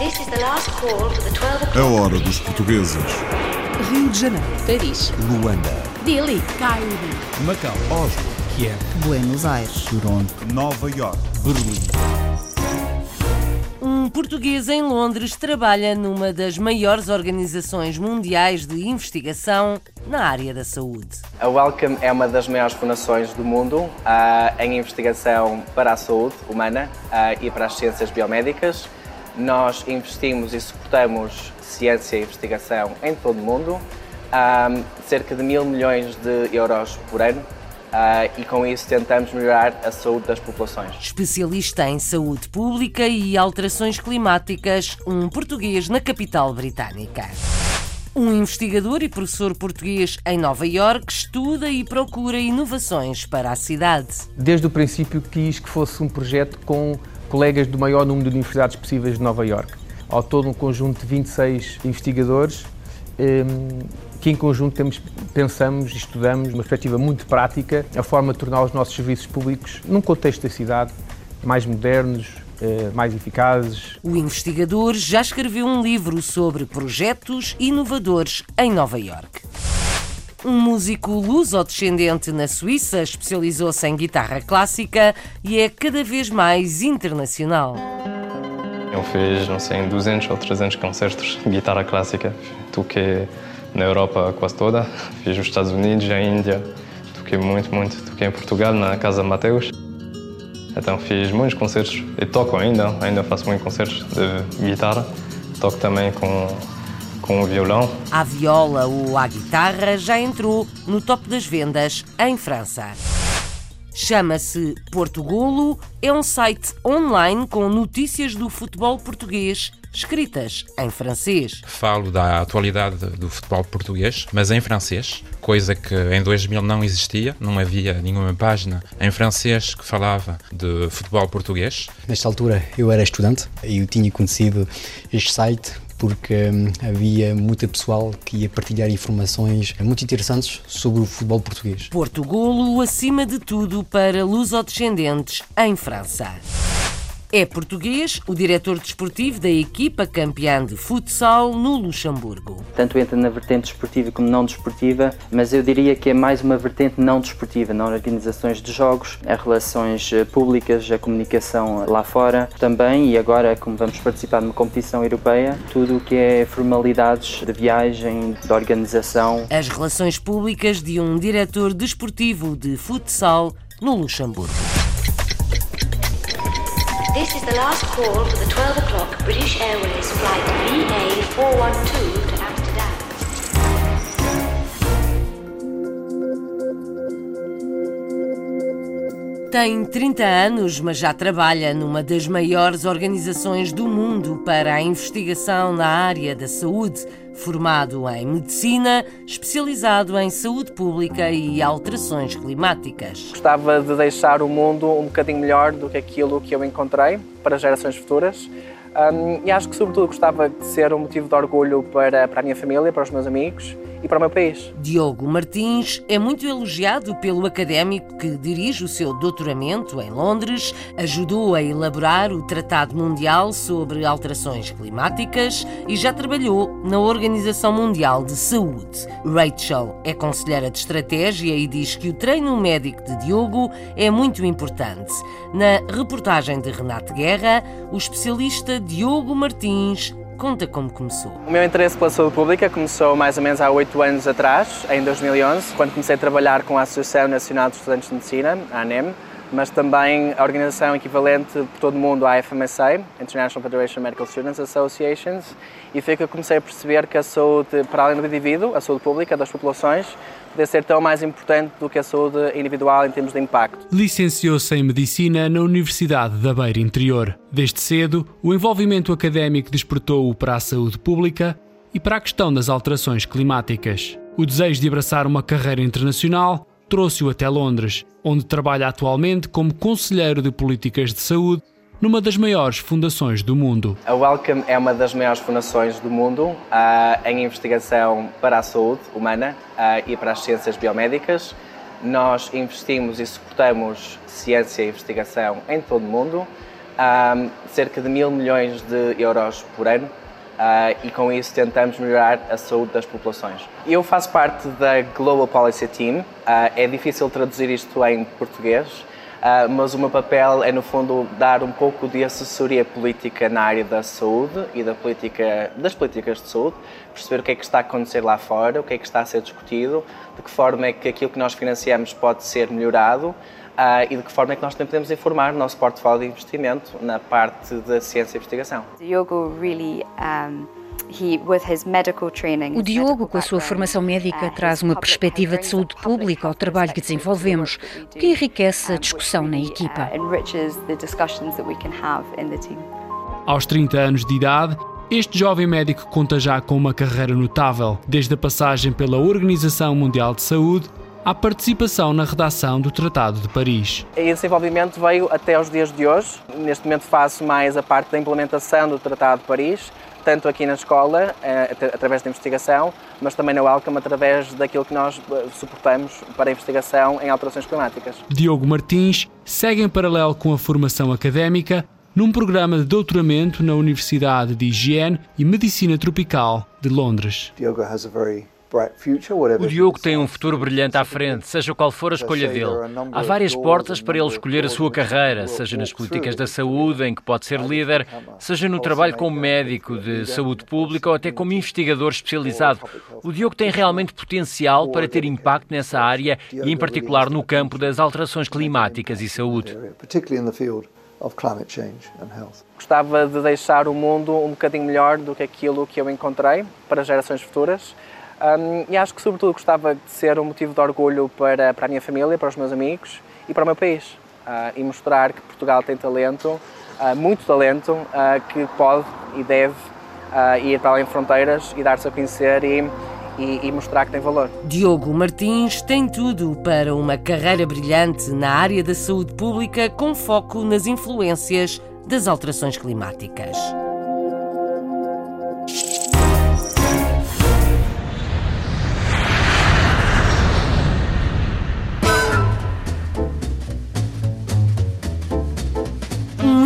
A o'clock. hora dos portugueses. Rio de Janeiro, Paris, Luanda, Delhi, Cairo, Macau, Oslo, Kiev, Buenos Aires. Toronto, Nova York. Berlim. Um português em Londres trabalha numa das maiores organizações mundiais de investigação na área da saúde. A Wellcome é uma das maiores fundações do mundo ah, em investigação para a saúde humana ah, e para as ciências biomédicas. Nós investimos e suportamos ciência e investigação em todo o mundo, ah, cerca de mil milhões de euros por ano, ah, e com isso tentamos melhorar a saúde das populações. Especialista em saúde pública e alterações climáticas, um português na capital britânica. Um investigador e professor português em Nova Iorque estuda e procura inovações para a cidade. Desde o princípio quis que fosse um projeto com colegas do maior número de universidades possíveis de Nova Iorque. Ao todo um conjunto de 26 investigadores hum, que em conjunto temos, pensamos e estudamos, uma perspectiva muito prática, a forma de tornar os nossos serviços públicos, num contexto da cidade, mais modernos, eh, mais eficazes, O investigador já escreveu um livro sobre projetos inovadores em Nova Iorque. Um músico luso-descendente na Suíça especializou-se em guitarra clássica e é cada vez mais internacional. Eu fiz, não sei, 200 ou 300 concertos de guitarra clássica. Toquei na Europa quase toda. Fiz nos Estados Unidos, a Índia. Toquei muito, muito. Toquei em Portugal, na Casa Mateus. Então fiz muitos concertos e toco ainda. Ainda faço muitos concertos de guitarra. Toco também com, com o violão. A viola ou a guitarra já entrou no top das vendas em França. Chama-se Portugolo, é um site online com notícias do futebol português escritas em francês. Falo da atualidade do futebol português, mas em francês, coisa que em 2000 não existia, não havia nenhuma página em francês que falava de futebol português. Nesta altura eu era estudante e eu tinha conhecido este site porque hum, havia muita pessoal que ia partilhar informações muito interessantes sobre o futebol português. Portugolo, acima de tudo, para lusodescendentes em França. É português o diretor desportivo da equipa campeã de futsal no Luxemburgo. tanto entra na vertente desportiva como não desportiva, mas eu diria que é mais uma vertente não desportiva, não organizações de jogos, as relações eh, públicas, a comunicação lá fora também, e agora, como vamos participar numa competição europeia, tudo o que é formalidades de viagem, de organização, As relações públicas de um diretor desportivo de futsal no Luxemburgo. This is the last call for the 12 o'clock British Airways flight VA412 to Amsterdam. Tem 30 anos, mas já trabalha numa das maiores organizações do mundo para a investigação na área da saúde. Formado em medicina, especializado em saúde pública e alterações climáticas. gostava de deixar o mundo um bocadinho melhor do que aquilo que eu encontrei para gerações futuras. Um, e acho que, sobretudo, gostava de ser um motivo de orgulho para, para a minha família, para os meus amigos e para o meu país. Diogo Martins é muito elogiado pelo académico que dirige o seu doutoramento em Londres, ajudou a elaborar o Tratado Mundial sobre Alterações Climáticas e já trabalhou na Organização Mundial de Saúde. Rachel é conselheira de estratégia e diz que o treino médico de Diogo é muito importante. Na reportagem de Renato Guerra, o especialista Diogo Martins conta como começou. O meu interesse pela saúde pública começou mais ou menos há oito anos atrás, em 2011, quando comecei a trabalhar com a Associação Nacional de Estudantes de Medicina, a ANEM, mas também a organização equivalente por todo o mundo à FMSA, International Federation of Medical Students Associations, e foi que eu comecei a perceber que a saúde, para além do indivíduo, a saúde pública das populações, podia ser tão mais importante do que a saúde individual em termos de impacto. Licenciou-se em Medicina na Universidade da Beira Interior. Desde cedo, o envolvimento académico despertou-o para a saúde pública e para a questão das alterações climáticas. O desejo de abraçar uma carreira internacional trouxe-o até Londres, onde trabalha atualmente como conselheiro de políticas de saúde numa das maiores fundações do mundo. A Wellcome é uma das maiores fundações do mundo ah, em investigação para a saúde humana ah, e para as ciências biomédicas. Nós investimos e suportamos ciência e investigação em todo o mundo, um, cerca de mil milhões de euros por ano uh, e com isso tentamos melhorar a saúde das populações. Eu faço parte da Global Policy Team, uh, é difícil traduzir isto em português, Uh, mas o meu papel é, no fundo, dar um pouco de assessoria política na área da saúde e da política, das políticas de saúde, perceber o que é que está a acontecer lá fora, o que é que está a ser discutido, de que forma é que aquilo que nós financiamos pode ser melhorado uh, e de que forma é que nós também podemos informar o nosso portfólio de investimento na parte da ciência e investigação. Diogo really um... O Diogo, com a sua formação médica, uh, traz uma perspectiva de saúde pública ao trabalho que desenvolvemos, o que enriquece a discussão na equipa. Uh, Aos 30 anos de idade, este jovem médico conta já com uma carreira notável, desde a passagem pela Organização Mundial de Saúde à participação na redação do Tratado de Paris. Esse envolvimento veio até os dias de hoje. Neste momento faço mais a parte da implementação do Tratado de Paris, tanto aqui na escola, eh, através da investigação, mas também na Welcome, através daquilo que nós eh, suportamos para a investigação em alterações climáticas. Diogo Martins segue em paralelo com a formação académica num programa de doutoramento na Universidade de Higiene e Medicina Tropical de Londres. Diogo has a very o Diogo tem um futuro brilhante à frente, seja qual for a escolha dele. Há várias portas para ele escolher a sua carreira, seja nas políticas da saúde, em que pode ser líder, seja no trabalho como médico de saúde pública ou até como investigador especializado. O Diogo tem realmente potencial para ter impacto nessa área e, em particular, no campo das alterações climáticas e saúde. Gostava de deixar o mundo um bocadinho melhor do que aquilo que eu encontrei para gerações futuras. Um, e acho que, sobretudo, gostava de ser um motivo de orgulho para, para a minha família, para os meus amigos e para o meu país. Uh, e mostrar que Portugal tem talento, uh, muito talento, uh, que pode e deve ir para além de fronteiras e dar-se a conhecer e, e, e, mostrar que tem valor. Diogo Martins tem tudo para uma carreira brilhante na área da saúde pública com foco nas influências das alterações climáticas.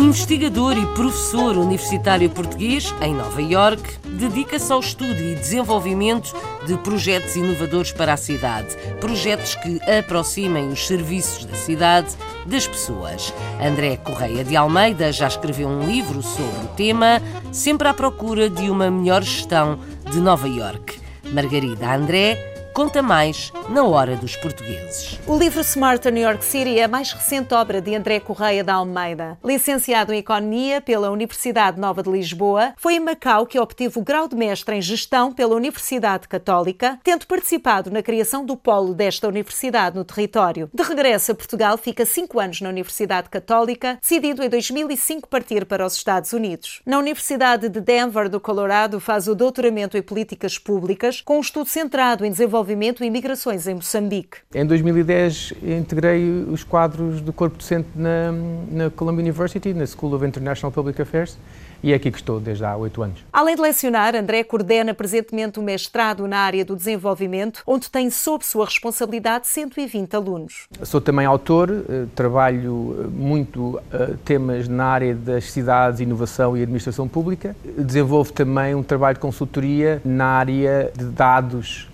Investigador e professor universitário português em Nova York, dedica-se ao estudo e desenvolvimento de projetos inovadores para a cidade, projetos que aproximem os serviços da cidade das pessoas. André Correia de Almeida já escreveu um livro sobre o tema, sempre à procura de uma melhor gestão de Nova York. Margarida André conta mais na Hora dos Portugueses. O livro Smarter New York City é a mais recente obra de André Correia da Almeida. Licenciado em Economia pela Universidade Nova de Lisboa, foi em Macau que obteve o grau de mestre em Gestão pela Universidade Católica, tendo participado na criação do polo desta universidade no território. De regresso a Portugal, fica cinco anos na Universidade Católica, decidido em 2005 partir para os Estados Unidos. Na Universidade de Denver, do Colorado, faz o doutoramento em Políticas Públicas, com um estudo centrado em desenvolvimento Desenvolvimento e Migrações em Moçambique. Em 2010 integrei os quadros do corpo docente na, na Columbia University, na School of International Public Affairs, e é aqui que estou desde há oito anos. Além de lecionar, André coordena presentemente o um mestrado na área do desenvolvimento, onde tem sob sua responsabilidade 120 alunos. Sou também autor, eh, trabalho eh, muito eh, temas na área das cidades, inovação e administração pública. Desenvolvo também um trabalho de consultoria na área de dados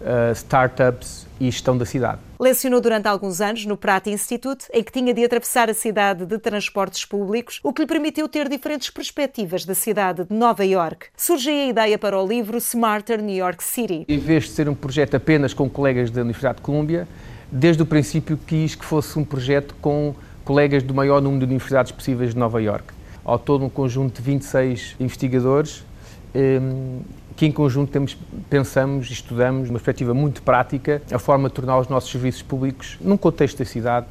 uh, startups e gestão da cidade. Lecionou durante alguns anos no Pratt Institute, em que tinha de atravessar a cidade de transportes públicos, o que lhe permitiu ter diferentes perspectivas da cidade de Nova York. Surgiu a ideia para o livro Smarter New York City. Em vez de ser um projeto apenas com colegas da Universidade de Colômbia, desde o princípio quis que fosse um projeto com colegas do maior número de universidades possíveis de Nova York. Ao todo, um conjunto de 26 investigadores um, que em conjunto temos, pensamos e estudamos, uma perspectiva muito prática, a forma de tornar os nossos serviços públicos, num contexto da cidade,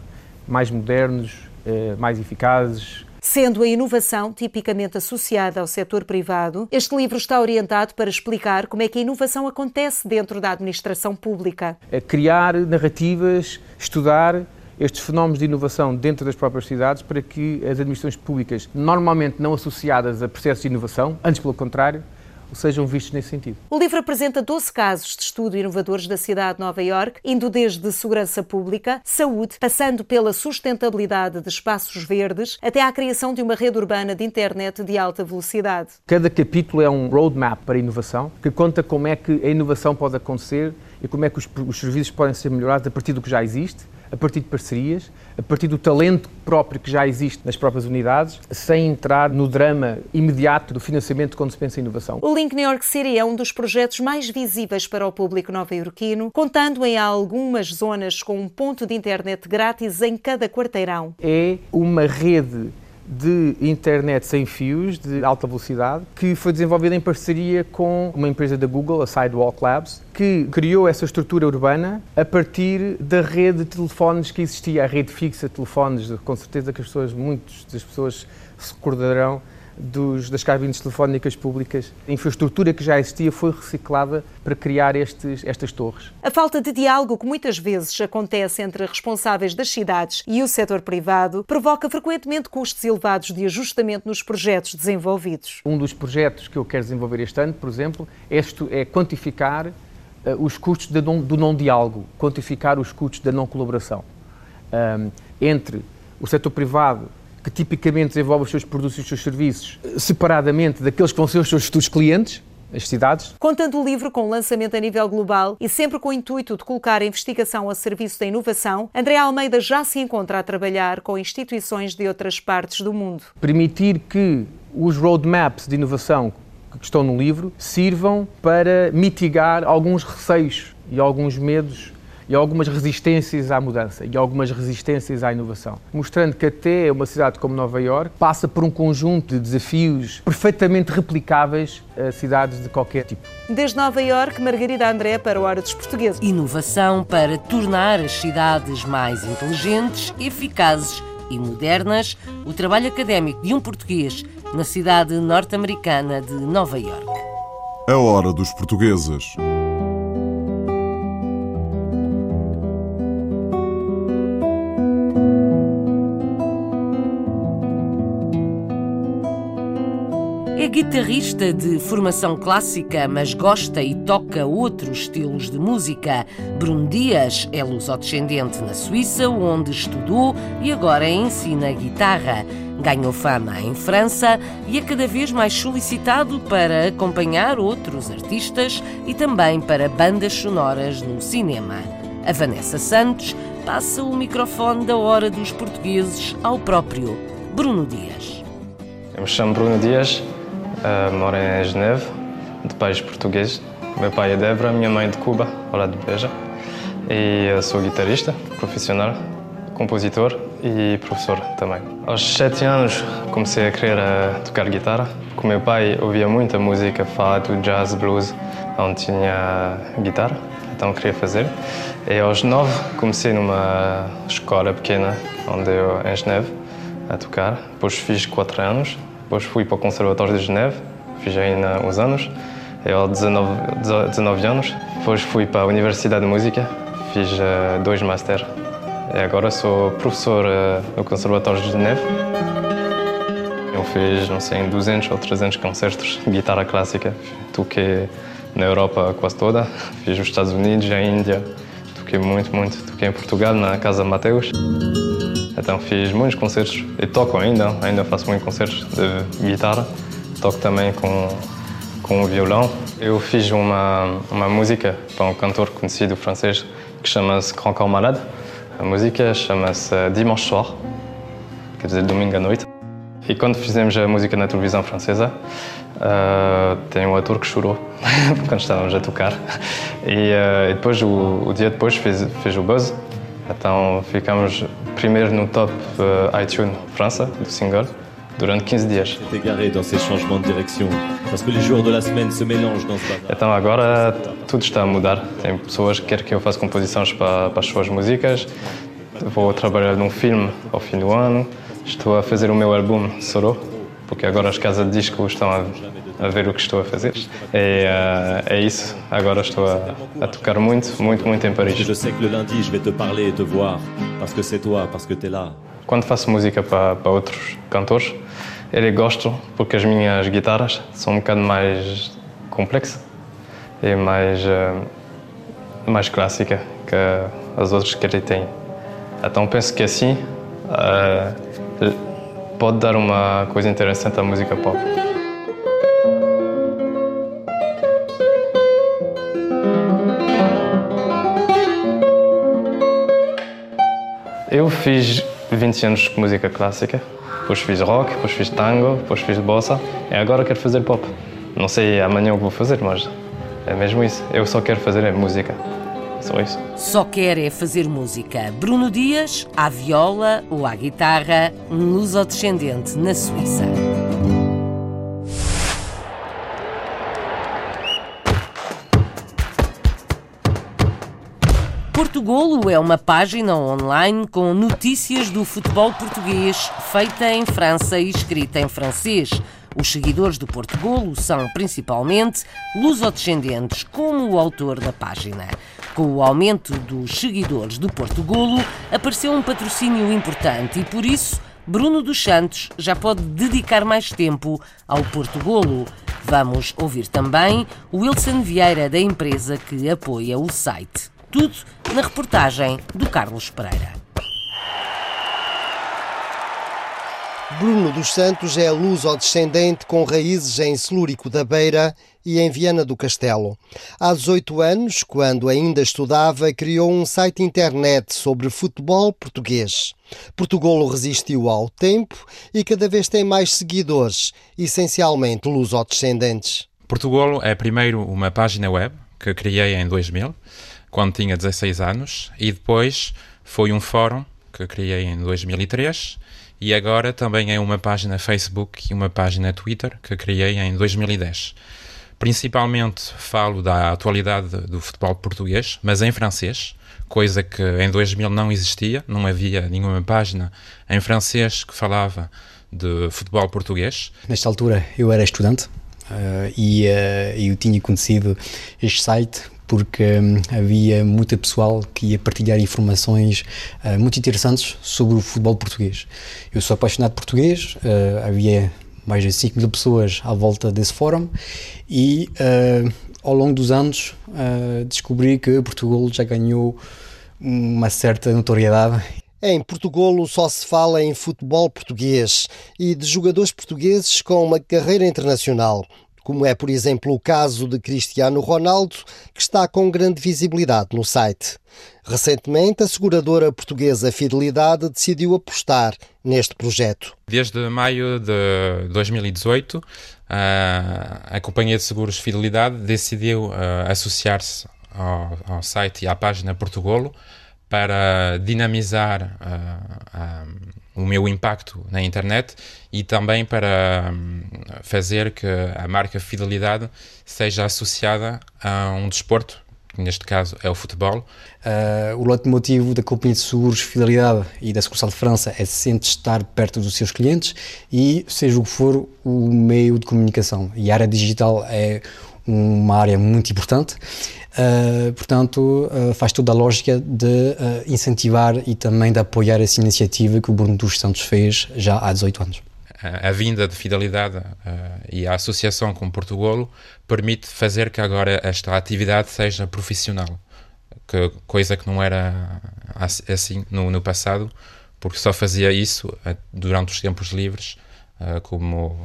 mais modernos, eh, mais eficazes, Sendo a inovação tipicamente associada ao setor privado, este livro está orientado para explicar como é que a inovação acontece dentro da administração pública. criar narrativas, estudar estes fenómenos de inovação dentro das próprias cidades para que as administrações públicas, normalmente não associadas a processos de inovação, antes pelo contrário, sejam vistos nesse sentido. O livro apresenta 12 casos de estudo inovadores da cidade de Nova York, indo desde segurança pública, saúde, passando pela sustentabilidade de espaços verdes, até à criação de uma rede urbana de internet de alta velocidade. Cada capítulo é um roadmap para a inovação, que conta como é que a inovação pode acontecer e como é que os, os serviços podem ser melhorados a partir do que já existe a partir de parcerias, a partir do talento próprio que já existe nas próprias unidades, sem entrar no drama imediato do financiamento quando se pensa em inovação. O Link New York City é um dos projetos mais visíveis para o público nova-iorquino, contando em algumas zonas com um ponto de internet grátis em cada quarteirão. É uma rede de internet sem fios, de alta velocidade, que foi desenvolvida em parceria com uma empresa da Google, a Sidewalk Labs, que criou essa estrutura urbana a partir da rede de telefones que existia, a rede fixa de telefones, com certeza que as pessoas, muitas das pessoas se recordarão dos, das cabines telefónicas públicas. A infraestrutura que já existia foi reciclada para criar estes, estas torres. A falta de diálogo que muitas vezes acontece entre responsáveis das cidades e o setor privado provoca frequentemente custos elevados de ajustamento nos projetos desenvolvidos. Um dos projetos que eu quero desenvolver este ano, por exemplo, é, é quantificar uh, os custos não, do não-diálogo, quantificar os custos da não-colaboração um, entre o setor privado que tipicamente desenvolve os seus produtos e os seus serviços separadamente daqueles que vão ser os seus futuros clientes, as cidades. Contando o livro com lançamento a nível global e sempre com o intuito de colocar a investigação a serviço da inovação, André Almeida já se encontra a trabalhar com instituições de outras partes do mundo. Permitir que os roadmaps de inovação que estão no livro sirvam para mitigar alguns receios e alguns medos e algumas resistências à mudança e algumas resistências à inovação, mostrando que até uma cidade como Nova York passa por um conjunto de desafios perfeitamente replicáveis a cidades de qualquer tipo. Desde Nova York, Margarida André para o Hora dos Portugueses. Inovação para tornar as cidades mais inteligentes, eficazes e modernas, o trabalho académico de um português na cidade norte-americana de Nova York. A Hora dos Portugueses. Guitarrista de formação clássica, mas gosta e toca outros estilos de música. Bruno Dias é lusodescendente na Suíça, onde estudou e agora ensina guitarra. Ganhou fama em França e é cada vez mais solicitado para acompanhar outros artistas e também para bandas sonoras no cinema. A Vanessa Santos passa o microfone da Hora dos Portugueses ao próprio Bruno Dias. Eu me chamo Bruno Dias, Uh, moro em Geneve, de pais portugueses. Meu pai é de Évora, minha mãe é de Cuba, lado de Beja. E sou guitarrista profissional, compositor e professor também. Aos sete anos comecei a querer a tocar guitarra. Com meu pai ouvia muita música, fado, jazz, blues, onde tinha guitarra, então queria fazer. E aos nove comecei numa escola pequena, onde eu, em Geneve, a tocar. Depois fiz quatro anos depois fui para o Conservatório de Geneve, fiz ainda uns anos, eu aos 19, 19 anos. Depois fui para a Universidade de Música, fiz uh, dois Master. E agora sou professor uh, no Conservatório de Geneve. Eu fiz, não sei, 200 ou 300 concertos de guitarra clássica. Toquei na Europa quase toda, fiz nos Estados Unidos, a Índia, toquei muito, muito. Toquei em Portugal, na Casa Mateus. Então fiz muitos concertos e toco ainda, ainda faço muitos concertos de guitarra. Toco também com, com o violão. Eu fiz uma, uma música para um cantor conhecido francês que chama-se Grand Corps Malade. A música chama-se Dimanche Soir, quer dizer domingo à noite. E quando fizemos a música na televisão francesa, uh, tem um ator que chorou quando estávamos a tocar. E, uh, e depois, o, o, dia depois, fez, o buzz então ficamos primeiro no top uh, iTunes França, do single, durante 15 dias. Então agora tudo está a mudar. Tem pessoas que querem que eu faça composições para, para as suas músicas. Vou trabalhar num filme ao fim do ano. Estou a fazer o meu álbum solo, porque agora as casas de disco estão a a ver o que estou a fazer. É, uh, é isso. Agora estou a, a, tocar muito, muito, muito em Paris. Je sais que lundi je vais te parler et te voir parce que c'est toi, parce que tu là. Quando faço música para, para outros cantores, eles gostam porque as minhas guitarras são um bocado mais complexa e mais, uh, mais clássica que as outras que ele tem. Então penso que assim uh, pode dar uma coisa interessante à música pop. Eu fiz 20 anos de música clássica, depois fiz rock, depois fiz tango, depois fiz bossa e agora quero fazer pop. Não sei amanhã o que vou fazer, mas é mesmo isso. Eu só quero fazer música. Só. Só quer é fazer música. Bruno Dias, à viola ou à guitarra, um luso-descendente na Suíça. Portugolo é uma página online com notícias do futebol português, feita em França e escrita em francês. Os seguidores do Portugolo são principalmente lusodescendentes, como o autor da página. Com o aumento dos seguidores do Portugolo, apareceu um patrocínio importante e, por isso, Bruno dos Santos já pode dedicar mais tempo ao Portugolo. Vamos ouvir também Wilson Vieira, da empresa que apoia o site. Tudo na reportagem do Carlos Pereira. Bruno dos Santos é luso-descendente com raízes em Celúrico da Beira e em Viana do Castelo. Há 18 anos, quando ainda estudava, criou um site internet sobre futebol português. Portugal resistiu ao tempo e cada vez tem mais seguidores, essencialmente luso-descendentes. Portugal é primeiro uma página web que criei em 2000 quando tinha 16 anos, e depois foi um fórum que criei em 2003 e agora também é uma página Facebook e uma página Twitter que criei em 2010. Principalmente falo da atualidade do futebol português, mas em francês, coisa que em 2000 não existia, não havia nenhuma página em francês que falava de futebol português. Nesta altura eu era estudante uh, e uh, eu tinha conhecido este site porque hum, havia muita pessoal que ia partilhar informações uh, muito interessantes sobre o futebol português. Eu sou apaixonado por português, uh, havia mais de 5 mil pessoas à volta desse fórum e uh, ao longo dos anos descobri que Portugal já ganhou uma certa notoriedade em Portugal só se fala em futebol português e de jogadores portugueses com uma carreira internacional como é, por exemplo, o caso de Cristiano Ronaldo, que está com grande visibilidade no site. Recentemente, a seguradora portuguesa Fidelidade decidiu apostar neste projeto. Desde maio de 2018, a Companhia de Seguros Fidelidade decidiu associar-se ao, site e à página Portugolo para dinamizar o meu impacto na internet e também para hum, fazer que a marca Fidelidade seja associada a um desporto, que neste caso é o futebol. Uh, o leitmotiv da Companhia de Seguros Fidelidade e da Sucursal de França é sempre estar perto dos seus clientes e, seja o que for, o meio de comunicação. E a área digital é uma área muito importante. Uh, portanto, uh, faz toda a lógica de uh, incentivar e também de apoiar essa iniciativa que o Bruno dos Santos fez já há 18 anos. A, vinda de fidelidade e a associação com Portugolo permite fazer que agora esta atividade seja profissional, que, coisa que não era assim no, no passado, porque só fazia isso durante os tempos livres como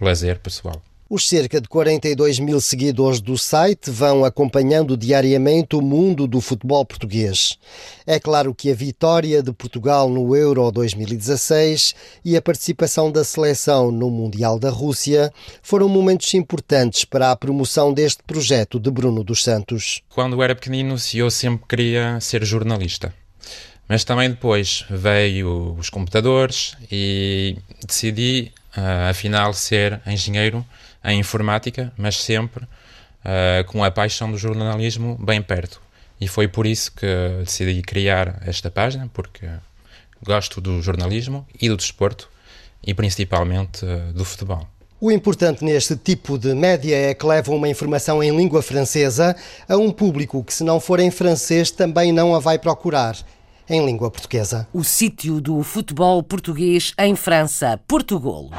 lazer pessoal. Os cerca de 42 mil seguidores do site vão acompanhando diariamente o mundo do futebol português. É claro que a vitória de Portugal no Euro 2016 e a participação da seleção no Mundial da Rússia foram momentos importantes para a promoção deste projeto de Bruno dos Santos. Quando era pequenino, eu sempre queria ser jornalista. Mas também depois veio os computadores e decidi, uh, afinal, ser engenheiro em informática, mas sempre uh, com a paixão do jornalismo bem perto. E foi por isso que decidi criar esta página, porque gosto do jornalismo e do desporto e principalmente uh, do futebol. O importante neste tipo de média é que leva uma informação em língua francesa a um público que, se não for em francês, também não a vai procurar em língua portuguesa. O sítio do futebol português em França, Portugal.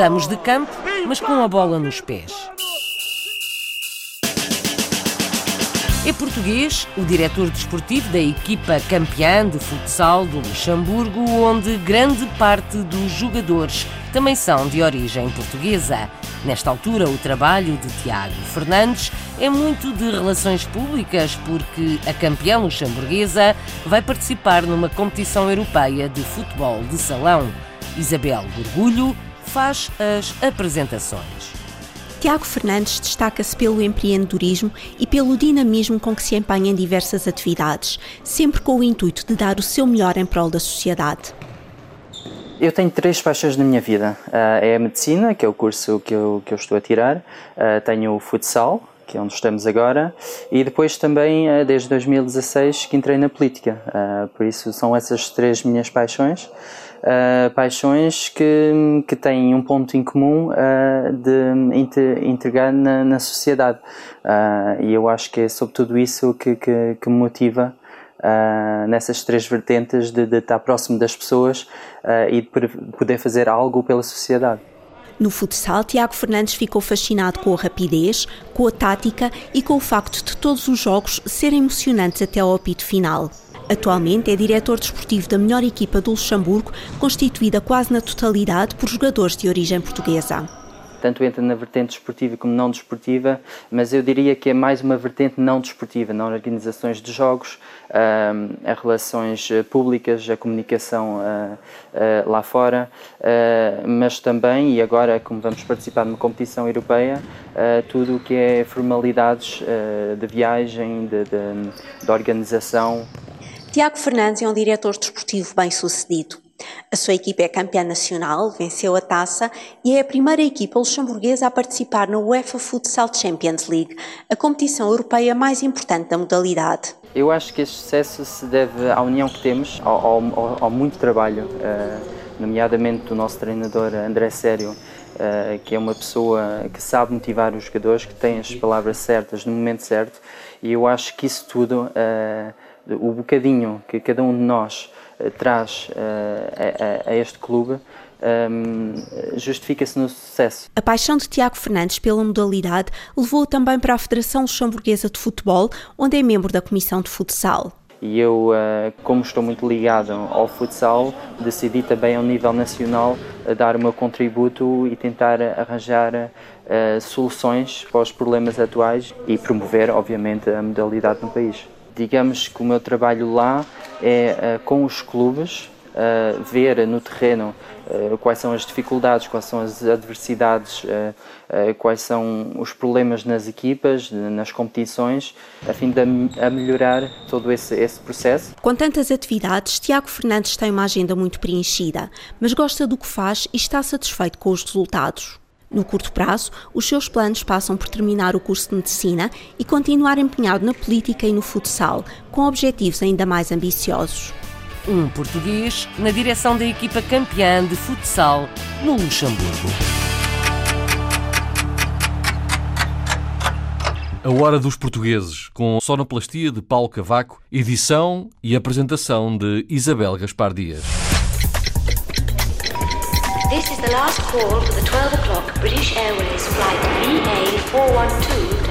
Mudamos de campo, mas com a bola nos pés. É português, o diretor desportivo da equipa campeã de futsal do Luxemburgo, onde grande parte dos jogadores também são de origem portuguesa. Nesta altura, o trabalho de Tiago Fernandes é muito de relações públicas, porque a campeã luxemburguesa vai participar numa competição europeia de futebol de salão. Isabel Gorgulho faz as apresentações. Tiago Fernandes destaca-se pelo empreendedorismo e pelo dinamismo com que se empenha em diversas atividades, sempre com o intuito de dar o seu melhor em prol da sociedade. Eu tenho três paixões na minha vida. Uh, é a medicina, que é o curso que eu, que eu estou a tirar. Uh, tenho o futsal, que é onde estamos agora, e depois também, uh, desde 2016, que entrei na política. por isso, são essas três minhas paixões uh, paixões que, que têm um ponto em comum uh, de integrar na, na sociedade. Uh, e eu acho que é sobre tudo isso que, que, que me motiva Uh, nessas três vertentes de, de, estar próximo das pessoas uh, e de poder fazer algo pela sociedade. No futsal, Tiago Fernandes ficou fascinado com a rapidez, com a tática e com o facto de todos os jogos serem emocionantes até ao apito final. Atualmente é diretor desportivo da melhor equipa do Luxemburgo, constituída quase na totalidade por jogadores de origem portuguesa. Tanto entra na vertente desportiva como não desportiva, mas eu diria que é mais uma vertente não desportiva, na organizações de jogos, a relações eh, públicas, a comunicação uh, uh, lá fora, uh, mas também, e agora como vamos participar numa competição europeia, tudo o que é formalidades de viagem, de, de, de organização, Tiago Fernandes é um diretor desportivo bem sucedido. A sua equipa é campeã nacional, venceu a taça e é a primeira equipa luxemburguesa a participar na UEFA Futsal Champions League, a competição europeia mais importante da modalidade. Eu acho que este sucesso se deve à união que temos, ao, ao, ao muito trabalho, uh, nomeadamente do nosso treinador André Sério, uh, que é uma pessoa que sabe motivar os jogadores, que tem as palavras certas no momento certo, e eu acho que isso tudo. O bocadinho que cada um de nós uh, traz uh, a, a, este clube um, ehm, justifica-se no sucesso. A paixão de Tiago Fernandes pela modalidade levou-o também para a Federação Luxemburguesa de Futebol, onde é membro da Comissão de Futsal. E eu, uh, como estou muito ligado ao futsal, decidi também ao nível nacional dar o meu contributo e tentar arranjar soluções para os problemas atuais e promover, obviamente, a modalidade no país. Digamos que o meu trabalho lá é uh, com os clubes, uh, ver no terreno uh, quais são as dificuldades, quais são as adversidades, quais são os problemas nas equipas, nas competições, a fim de a melhorar todo esse, esse processo. Com tantas atividades, Tiago Fernandes tem uma agenda muito preenchida, mas gosta do que faz e está satisfeito com os resultados. No curto prazo, os seus planos passam por terminar o curso de medicina e continuar empenhado na política e no futsal, com objetivos ainda mais ambiciosos. Um português na direção da equipa campeã de futsal no Luxemburgo. A Hora dos Portugueses, com sonoplastia de Paulo Cavaco, edição e apresentação de Isabel Gaspar Dias. This is the last call for the 12 o'clock British Airways flight VA412 to